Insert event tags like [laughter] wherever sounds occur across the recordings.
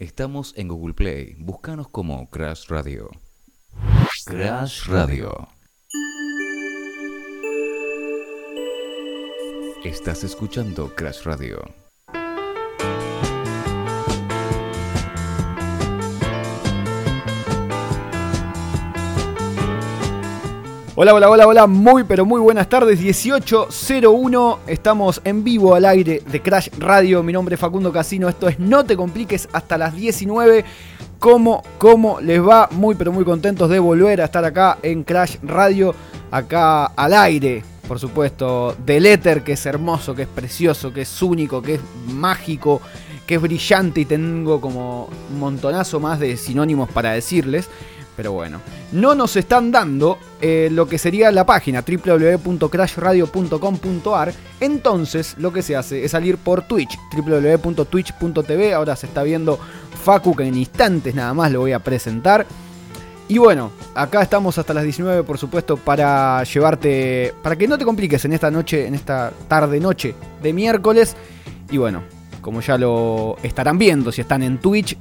Estamos en Google Play. Búscanos como Crash Radio. Crash Radio. Estás escuchando Crash Radio. Hola, hola, hola, hola, muy pero muy buenas tardes, 18.01, estamos en vivo al aire de Crash Radio, mi nombre es Facundo Casino, esto es No te compliques hasta las 19, ¿cómo, cómo les va? Muy pero muy contentos de volver a estar acá en Crash Radio, acá al aire, por supuesto, del éter, que es hermoso, que es precioso, que es único, que es mágico, que es brillante y tengo como un montonazo más de sinónimos para decirles. Pero bueno, no nos están dando eh, lo que sería la página www.crashradio.com.ar. Entonces lo que se hace es salir por Twitch, www.twitch.tv. Ahora se está viendo Facu que en instantes nada más lo voy a presentar. Y bueno, acá estamos hasta las 19, por supuesto, para llevarte, para que no te compliques en esta noche, en esta tarde noche de miércoles. Y bueno, como ya lo estarán viendo si están en Twitch,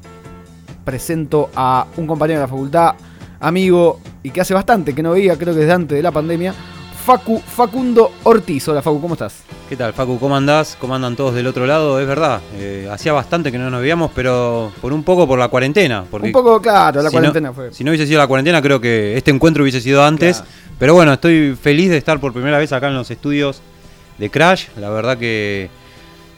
presento a un compañero de la facultad, amigo y que hace bastante que no veía, creo que desde antes de la pandemia, Facu, Facundo Ortiz. Hola Facu, ¿cómo estás? ¿Qué tal, Facu? ¿Cómo andás? ¿Cómo andan todos del otro lado? Es verdad, eh, hacía bastante que no nos veíamos, pero por un poco por la cuarentena. Porque un poco, claro, la si cuarentena no, fue. Si no hubiese sido la cuarentena, creo que este encuentro hubiese sido antes. Claro. Pero bueno, estoy feliz de estar por primera vez acá en los estudios de Crash. La verdad que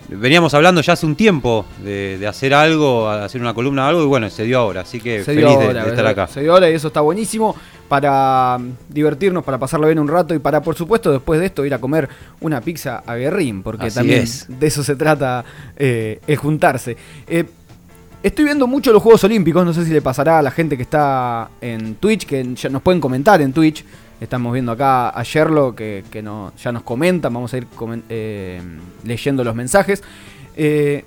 veníamos hablando ya hace un tiempo de, de hacer algo, hacer una columna o algo, y bueno, se dio ahora. Así que Se feliz de- estar acá. Se dio ahora y eso está buenísimo para mm, divertirnos, para pasarlo bien un rato y para, por supuesto, después de esto ir a comer una pizza a Guerrín, porque Así también es. de eso se trata eh, el juntarse. Eh, estoy viendo mucho los Juegos Olímpicos, no sé si le pasará a la gente que está en Twitch, que ya nos pueden comentar en Twitch. Estamos viendo acá a Sherlo que, que no- ya nos comentan, vamos a ir comen- eh, leyendo los mensajes. Eh,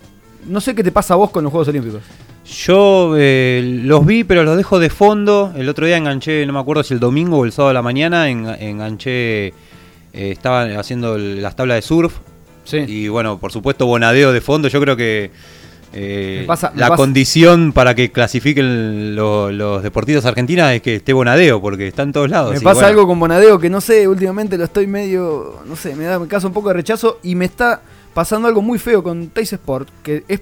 no sé qué te pasa a vos con los Juegos Olímpicos. Yo eh, los vi, pero los dejo de fondo. El otro día enganché, no me acuerdo si el domingo o el sábado de la mañana, en- enganché, eh, estaba haciendo las tablas de surf. Sí. Y bueno, por supuesto, Bonadeo de fondo. Yo creo que eh, pasa- la pasa- condición para que clasifiquen lo- los deportistas argentinos es que esté Bonadeo, porque está en todos lados. Me pasa bueno, algo con Bonadeo que no sé, últimamente lo estoy medio, no sé, me da me causa un poco de rechazo y me está pasando algo muy feo con Teis Sport, que es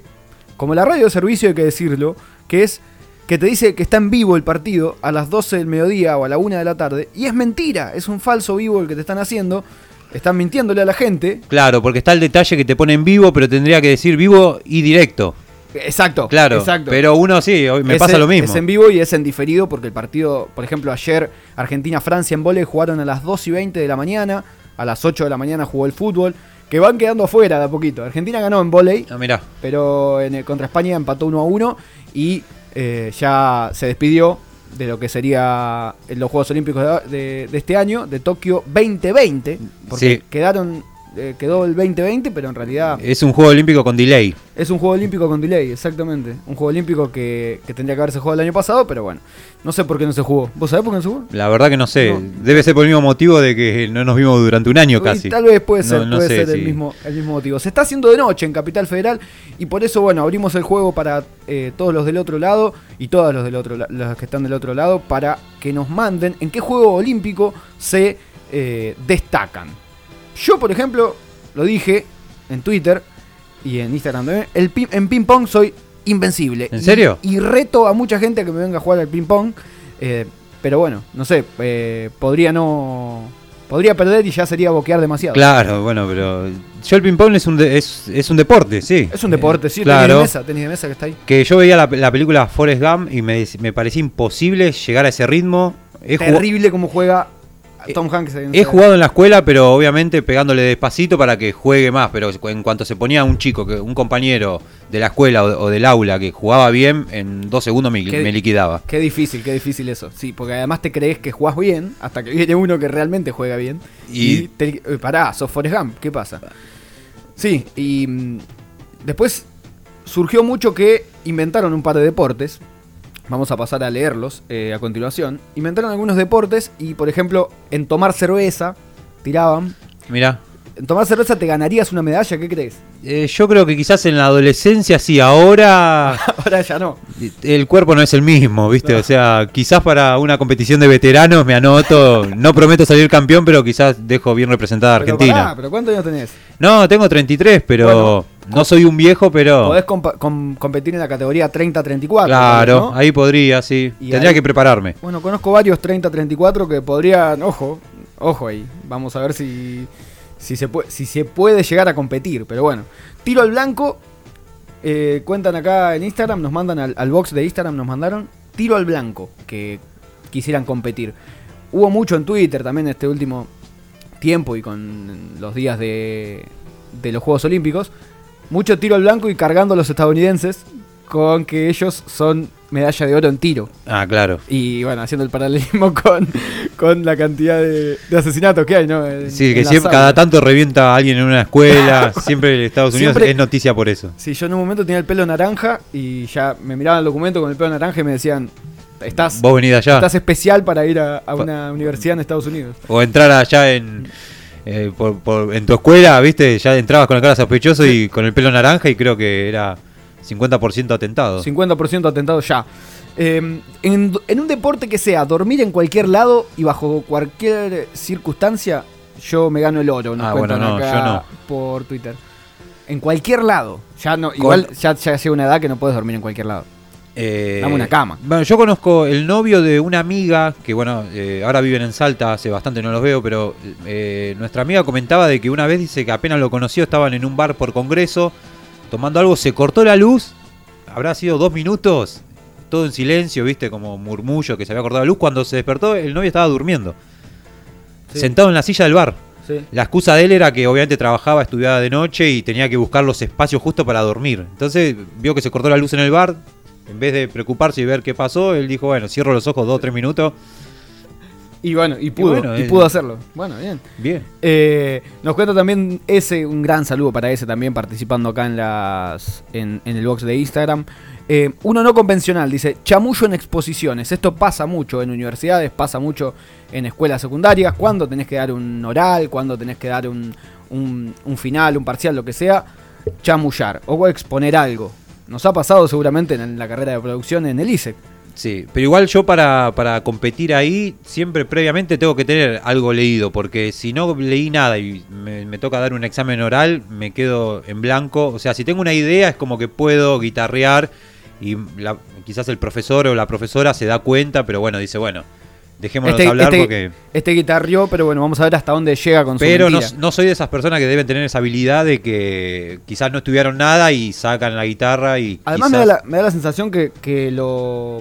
como la radio de servicio, hay que decirlo, que es que te dice que está en vivo el partido a las 12 del mediodía o a la 1 de la tarde y es mentira, es un falso vivo el que te están haciendo, están mintiéndole a la gente. Claro, porque está el detalle que te pone en vivo, pero tendría que decir vivo y directo. Exacto, Claro, exacto. pero uno sí, hoy me Es pasa en- lo mismo. Es en vivo y es en diferido porque el partido, por ejemplo, ayer Argentina-Francia en vóley jugaron a las 2 y 20 de la mañana, a las 8 de la mañana jugó el fútbol, que van quedando afuera de a poquito. Argentina ganó en vóley, Ah, mirá. pero en el- contra España empató 1 a 1 y eh, ya se despidió de lo que sería en los Juegos Olímpicos de, de- de este año, de Tokio 2020, porque Sí. quedaron, eh, quedó el 2020, pero en realidad Es un juego olímpico con delay. es un juego olímpico con delay, exactamente. Un juego olímpico que, que tendría que haberse jugado el año pasado, pero bueno. No sé por qué no se jugó. ¿Vos sabés por qué no se jugó? La verdad que no sé. No. Debe ser por el mismo motivo de que no nos vimos durante un año Y casi. tal vez puede ser, no puede sé ser el, mismo, el mismo motivo. Se está haciendo de noche en Capital Federal y por eso, bueno, abrimos el juego para eh, todos los del otro lado y todas los del otro los que están del otro lado para que nos manden en qué juego olímpico se eh, destacan. Yo, por ejemplo, lo dije en Twitter y en Instagram también, el pi- en ping pong soy invencible. ¿En Y- serio? Y, reto a mucha gente a que me venga a jugar al ping pong. eh, pero bueno, no sé, eh, podría no... Podría perder y ya sería boquear demasiado. Claro, bueno, pero yo el ping-pong es un, de- es, es un deporte, sí. Es un deporte, Eh, sí, tenis de Claro. mesa, tenis de mesa que está ahí. Que yo veía la, la película Forrest Gump y me, me parecía imposible llegar a ese ritmo. He, Terrible como juega Tom Hanks. en he jugado en la escuela, pero obviamente pegándole despacito para que juegue más. Pero en cuanto se ponía un chico, que un compañero de la escuela o, o del aula que jugaba bien, en dos segundos me, ¿Qué? me liquidaba. Qué difícil, qué difícil eso. Sí, porque además te crees que jugás bien hasta que viene uno que realmente juega bien. Y, Y- te, eh, pará, sos Forrest Gump, ¿qué pasa? Sí, y mm, después surgió mucho que inventaron un par de deportes. Vamos a pasar a leerlos eh, a continuación. Inventaron algunos deportes y, por ejemplo, en tomar cerveza, tiraban. Mirá, tomar cerveza te ganarías una medalla, ¿qué crees? Eh, yo creo que quizás en la adolescencia sí, ahora [laughs] Ahora ya no. el cuerpo no es el mismo, ¿viste? O sea, quizás para una competición de veteranos me anoto, no prometo salir campeón, pero quizás dejo bien representada a Pero Argentina. pará, pero ¿cuántos años tenés? No, tengo 33, pero Bueno, no soy un viejo, pero Podés com- competir en la categoría 30-34. claro, ¿no? ahí podría, sí. Y Tendría ahí- que prepararme. Bueno, conozco varios 30-34 que podrían, ojo, ojo ahí. Vamos a ver si, si, se puede, si se puede llegar a competir. Pero bueno, tiro al blanco. eh, cuentan acá en Instagram, nos mandan al, box de Instagram, nos mandaron tiro al blanco que quisieran competir. Hubo mucho en Twitter también este último tiempo y con los días de, de los Juegos Olímpicos. Mucho tiro al blanco y cargando a los estadounidenses con que ellos son medalla de oro en tiro. Ah, claro. Y bueno, haciendo el paralelismo [laughs] con, con la cantidad de, de asesinatos que hay, ¿no? En- Sí, que siempre, cada tanto revienta a alguien en una escuela, [laughs] siempre en Estados Unidos Siempre- es noticia por eso. Sí, yo en un momento tenía el pelo naranja y ya me miraban el documento con el pelo naranja y me decían, estás, Vos venís allá. estás especial para ir a, a una universidad en Estados Unidos. O entrar allá en, eh, por- por- en tu escuela, ¿viste? Ya entrabas con la cara sospechoso y con el pelo naranja y creo que era 50% atentado. 50% atentado ya. Eh, en, en un deporte que sea dormir en cualquier lado y bajo cualquier circunstancia, yo me gano el oro. Nos Ah, bueno, no, acá yo no. por Twitter. En cualquier lado. Ya no, igual ya, ya llega una edad que no puedes dormir en cualquier lado. Eh, Dame una cama. Bueno, yo conozco el novio de una amiga que, bueno, eh, ahora viven en Salta, hace bastante no los veo, pero eh, nuestra amiga comentaba de que una vez dice que apenas lo conoció, estaban en un bar por congreso, tomando algo, se cortó la luz, habrá sido dos minutos, todo en silencio, viste, como murmullo que se había cortado la luz. Cuando se despertó, el novio estaba durmiendo, Sí. sentado en la silla del bar. Sí. La excusa de él era que obviamente trabajaba, estudiaba de noche y tenía que buscar los espacios justo para dormir. Entonces vio que se cortó la luz en el bar. En vez de preocuparse y ver qué pasó, él dijo, bueno, cierro los ojos dos o tres minutos. Y bueno, y pudo, y, bueno, eh. pudo hacerlo. Bueno, bien. Bien. Eh, nos cuenta también ese, un gran saludo para ese también participando acá en las en, en el box de Instagram. Eh, uno no convencional, dice, chamullo en exposiciones. Esto pasa mucho en universidades, pasa mucho en escuelas secundarias, cuando tenés que dar un oral, cuando tenés que dar un, un- un final, un parcial, lo que sea, chamullar o exponer algo. Nos ha pasado seguramente en la carrera de producción en el ISEC. Sí, pero igual yo para, para competir ahí, siempre previamente tengo que tener algo leído, porque si no leí nada y me, me toca dar un examen oral, me quedo en blanco. O sea, si tengo una idea es como que puedo guitarrear y la- quizás el profesor o la profesora se da cuenta, pero bueno, dice, bueno, dejémonos Este, hablar este- porque... este guitarrió, pero bueno, vamos a ver hasta dónde llega con su Pero no, no soy de esas personas que deben tener esa habilidad de que quizás no estudiaron nada y sacan la guitarra y... Además me da, la, me da la sensación que, que lo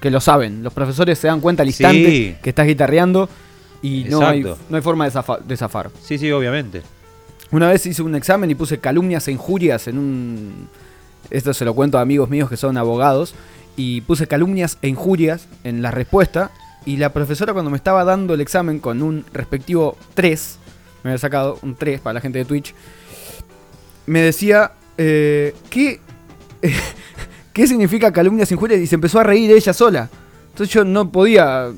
que lo saben. Los profesores se dan cuenta al instante Sí. que estás guitarreando y no hay, no hay forma de, zafa- de zafar. Sí, sí, obviamente. Una vez hice un examen y puse calumnias e injurias en un... Esto se lo cuento a amigos míos que son abogados. Y puse calumnias e injurias en la respuesta. Y la profesora cuando me estaba dando el examen con un respectivo 3, me había sacado un 3 para la gente de Twitch, me decía, eh, ¿qué, [laughs] ¿qué significa calumnias injurias? Y se empezó a reír ella sola. Entonces yo no podía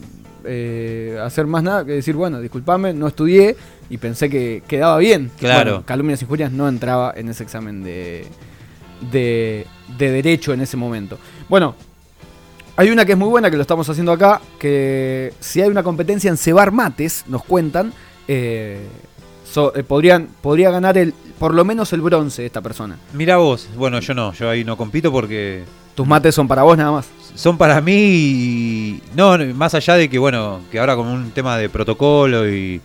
eh, hacer más nada que decir, bueno, discúlpame, no estudié y pensé que quedaba bien. Claro. Bueno, calumnias injurias no entraba en ese examen de, de, de derecho en ese momento. Bueno, hay una que es muy buena que lo estamos haciendo acá, que si hay una competencia en cebar mates, nos cuentan, eh, so- eh, podrían, podría ganar el, por lo menos el bronce esta persona. Mira vos, bueno, yo no, yo ahí no compito porque Tus mates son para vos nada más. son para mí y no, más allá de que bueno, que ahora con un tema de protocolo y,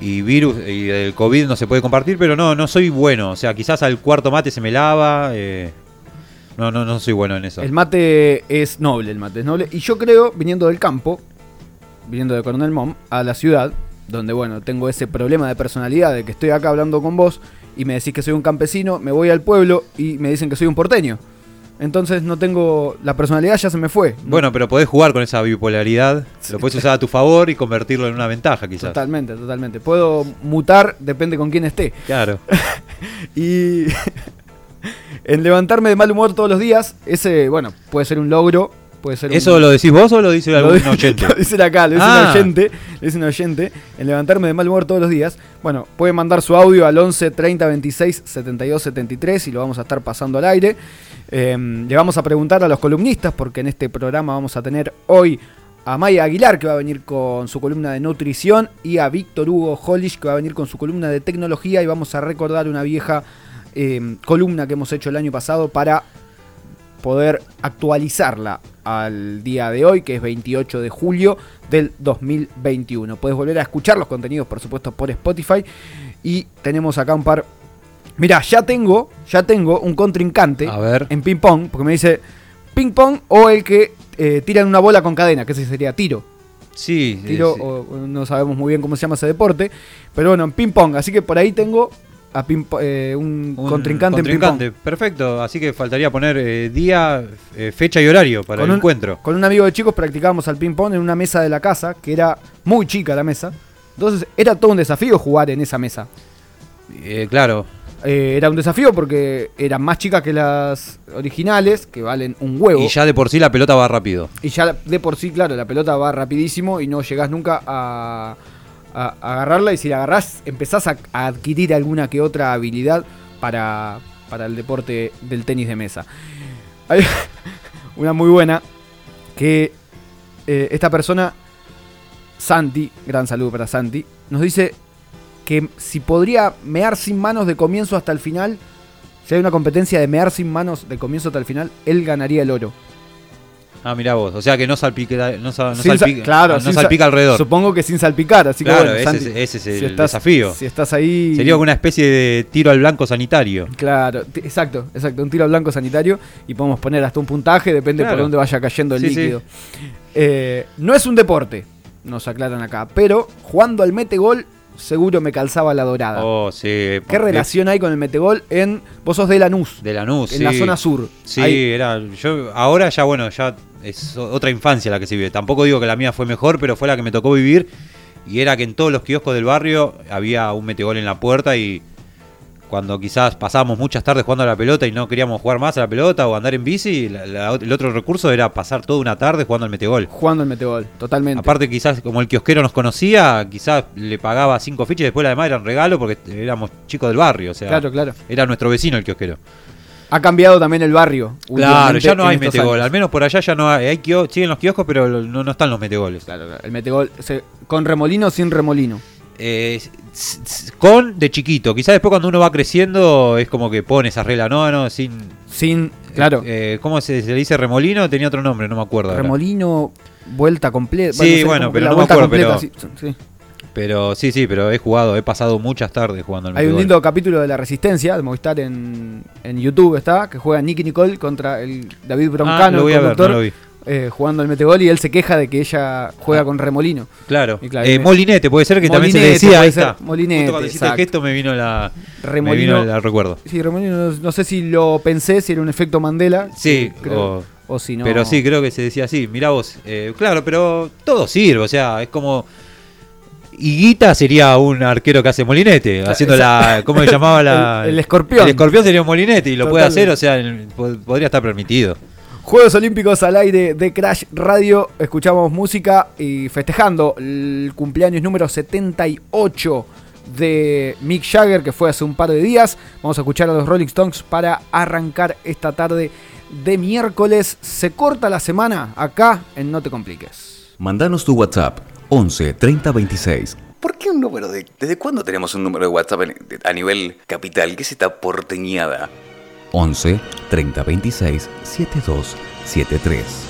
y virus y del COVID no se puede compartir, pero no, no soy bueno, o sea, quizás al cuarto mate se me lava, eh, no, no, no soy bueno en eso. El mate es noble, el mate es noble. Y yo creo, viniendo del campo, viniendo de Coronel Mom, a la ciudad, donde bueno, tengo ese problema de personalidad de que estoy acá hablando con vos y me decís que soy un campesino, me voy al pueblo y me dicen que soy un porteño. Entonces no tengo. La personalidad ya se me fue. Bueno, pero podés jugar con esa bipolaridad, lo podés usar a tu favor y convertirlo en una ventaja quizás. Totalmente, totalmente. Puedo mutar, depende con quién esté. Claro. [laughs] Y [laughs] en levantarme de mal humor todos los días, ese, bueno, puede ser un logro puede ser ¿Eso un- lo decís vos o lo dice [laughs] algún oyente? Lo dicen acá, lo dice Ah. un oyente, lo dice un oyente, en levantarme de mal humor todos los días. Bueno, puede mandar su audio al 11 30 26 72 73 y lo vamos a estar pasando al aire. Eh, le vamos a preguntar a los columnistas, porque en este programa vamos a tener hoy a Maya Aguilar, que va a venir con su columna de nutrición, y a Víctor Hugo Hollish, que va a venir con su columna de tecnología, y vamos a recordar una vieja eh, columna que hemos hecho el año pasado para poder actualizarla al día de hoy, que es 28 de julio del 2021. Puedes volver a escuchar los contenidos, por supuesto, por Spotify. Y tenemos acá un par. Mirá, ya tengo, ya tengo un contrincante A ver. en ping pong, porque me dice ping pong o el que eh, tira en una bola con cadena, que ese sería tiro. Sí, Tiro, sí. o- o no sabemos muy bien cómo se llama ese deporte, pero bueno, en ping pong. Así que por ahí tengo a eh, un, Un contrincante, en ping contrincante. Perfecto, así que faltaría poner eh, día, eh, fecha y horario para Con el un- encuentro. Con un amigo de chicos practicábamos al ping-pong en una mesa de la casa, que era muy chica la mesa. Entonces era todo un desafío jugar en esa mesa. Eh, claro, era un desafío porque eran más chicas que las originales, que valen un huevo. y ya de por sí la pelota va rápido. Y ya de por sí, claro, la pelota va rapidísimo y no llegás nunca a, agarrarla. Y si la agarrás, empezás a, a adquirir alguna que otra habilidad para, para el deporte del tenis de mesa. Hay [laughs] una muy buena que eh, esta persona, Santi, gran saludo para Santi, nos dice que si podría mear sin manos de comienzo hasta el final, si hay una competencia de mear sin manos de comienzo hasta el final, él ganaría el oro. Ah, mirá vos, o sea que no salpica, no, salpica, claro, no salpica alrededor. Supongo que sin salpicar, así Claro, que bueno, ese Santi, es- ese es el si estás, desafío. Si estás ahí. Sería una especie de tiro al blanco sanitario. Claro, exacto, exacto, un tiro al blanco sanitario y podemos poner hasta un puntaje, depende Claro. por dónde vaya cayendo el Sí, sí. líquido. Eh, no es un deporte, nos aclaran acá, pero jugando al metegol seguro me calzaba la dorada. Oh, sí. Ah. ¿Qué relación hay con el metegol en vos sos de Lanús, De Lanús, en sí. la zona sur? Sí, Ahí- era. Yo, ahora ya, bueno, ya es otra infancia la que se vive. Tampoco digo que la mía fue mejor, pero fue la que me tocó vivir. Y era que en todos los kioscos del barrio había un metegol en la puerta y cuando quizás pasábamos muchas tardes jugando a la pelota y no queríamos jugar más a la pelota o andar en bici, la- la- el otro recurso era pasar toda una tarde jugando al metegol. jugando al metegol, totalmente. Aparte quizás como el kiosquero nos conocía, quizás le pagaba cinco fichas y después la demás eran regalo porque éramos chicos del barrio, o sea, claro, claro. era nuestro vecino el kiosquero. Ha cambiado también el barrio. Claro, ya no hay metegol. años. Al menos por allá ya no hay. hay siguen los kioscos, pero no, no están los metegoles. Claro, claro, el metegol, se- con remolino o sin remolino. Eh, con de chiquito. Quizás después cuando uno va creciendo es como que pone esa regla. No, no, sin. Sin, claro, Eh, ¿Cómo se, se le dice remolino? Tenía otro nombre, no me acuerdo. ahora. remolino, vuelta completa. Sí, bueno, pero no me acuerdo, completa, pero- sí, sí. Pero sí, sí, pero he jugado, he pasado muchas tardes jugando al Hay un lindo capítulo de La Resistencia, de Movistar en, en YouTube está, que juega Nicky Nicole contra el David Broncano, Ah, lo voy el a ver, no lo vi. Eh, jugando al metegol y él se queja de que ella juega Ah. con remolino. Claro. Y claro, Eh, me- Molinete, puede ser que también se le decía. Ahí está. Molinete, Justo el gesto me vino la. Remolino. Me vino el, recuerdo. Sí, remolino, no, sé si lo pensé, si era un efecto Mandela. Sí, creo, o- o si no. Pero sí, creo que se decía así. Mirá vos. eh, claro, pero todo sirve. O sea, es como. Higuita sería un arquero que hace molinete. Haciendo la. ¿Cómo se llamaba la.? [laughs] El- el escorpión. El escorpión sería un molinete y lo puede hacer. O sea, podría estar permitido. Juegos Olímpicos al aire de Crash Radio. Escuchamos música y festejando el cumpleaños número 78 de Mick Jagger, que fue hace un par de días. Vamos a escuchar a los Rolling Stones para arrancar esta tarde de miércoles. Se corta la semana acá en No Te Compliques. Mandanos tu WhatsApp 11 30 26. ¿Por qué un número de.? ¿Desde cuándo tenemos un número de WhatsApp a nivel capital? ¿Qué es esta porteñada? 11 30 26 72 73.